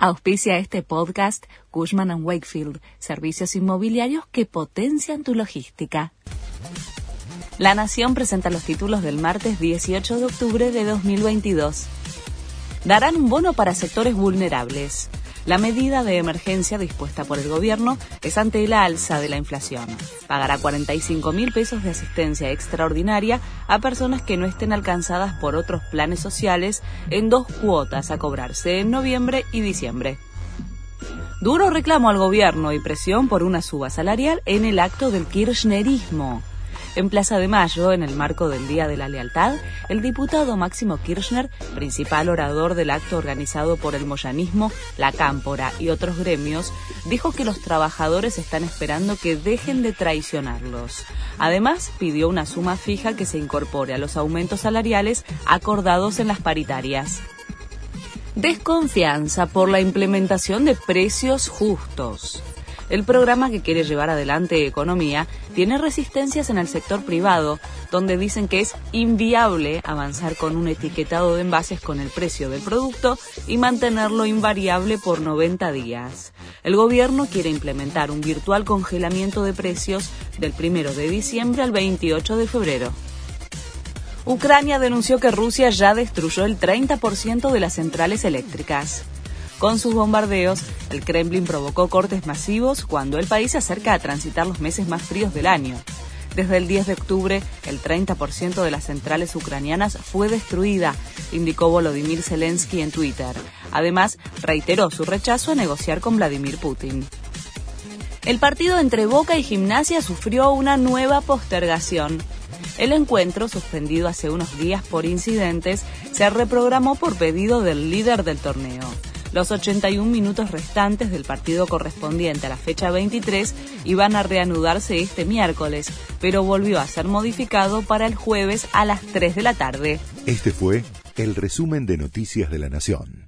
Auspicia este podcast Cushman ⁇ Wakefield, servicios inmobiliarios que potencian tu logística. La Nación presenta los títulos del martes 18 de octubre de 2022. Darán un bono para sectores vulnerables. La medida de emergencia dispuesta por el gobierno es ante la alza de la inflación. Pagará 45 mil pesos de asistencia extraordinaria a personas que no estén alcanzadas por otros planes sociales en dos cuotas a cobrarse en noviembre y diciembre. Duro reclamo al gobierno y presión por una suba salarial en el acto del kirchnerismo. En Plaza de Mayo, en el marco del Día de la Lealtad, el diputado Máximo Kirchner, principal orador del acto organizado por el Moyanismo, la Cámpora y otros gremios, dijo que los trabajadores están esperando que dejen de traicionarlos. Además, pidió una suma fija que se incorpore a los aumentos salariales acordados en las paritarias. Desconfianza por la implementación de precios justos. El programa que quiere llevar adelante Economía tiene resistencias en el sector privado, donde dicen que es inviable avanzar con un etiquetado de envases con el precio del producto y mantenerlo invariable por 90 días. El gobierno quiere implementar un virtual congelamiento de precios del 1 de diciembre al 28 de febrero. Ucrania denunció que Rusia ya destruyó el 30% de las centrales eléctricas. Con sus bombardeos, el Kremlin provocó cortes masivos cuando el país se acerca a transitar los meses más fríos del año. Desde el 10 de octubre, el 30% de las centrales ucranianas fue destruida, indicó Volodymyr Zelensky en Twitter. Además, reiteró su rechazo a negociar con Vladimir Putin. El partido entre Boca y Gimnasia sufrió una nueva postergación. El encuentro, suspendido hace unos días por incidentes, se reprogramó por pedido del líder del torneo. Los 81 minutos restantes del partido correspondiente a la fecha 23 iban a reanudarse este miércoles, pero volvió a ser modificado para el jueves a las 3 de la tarde. Este fue el resumen de Noticias de la Nación.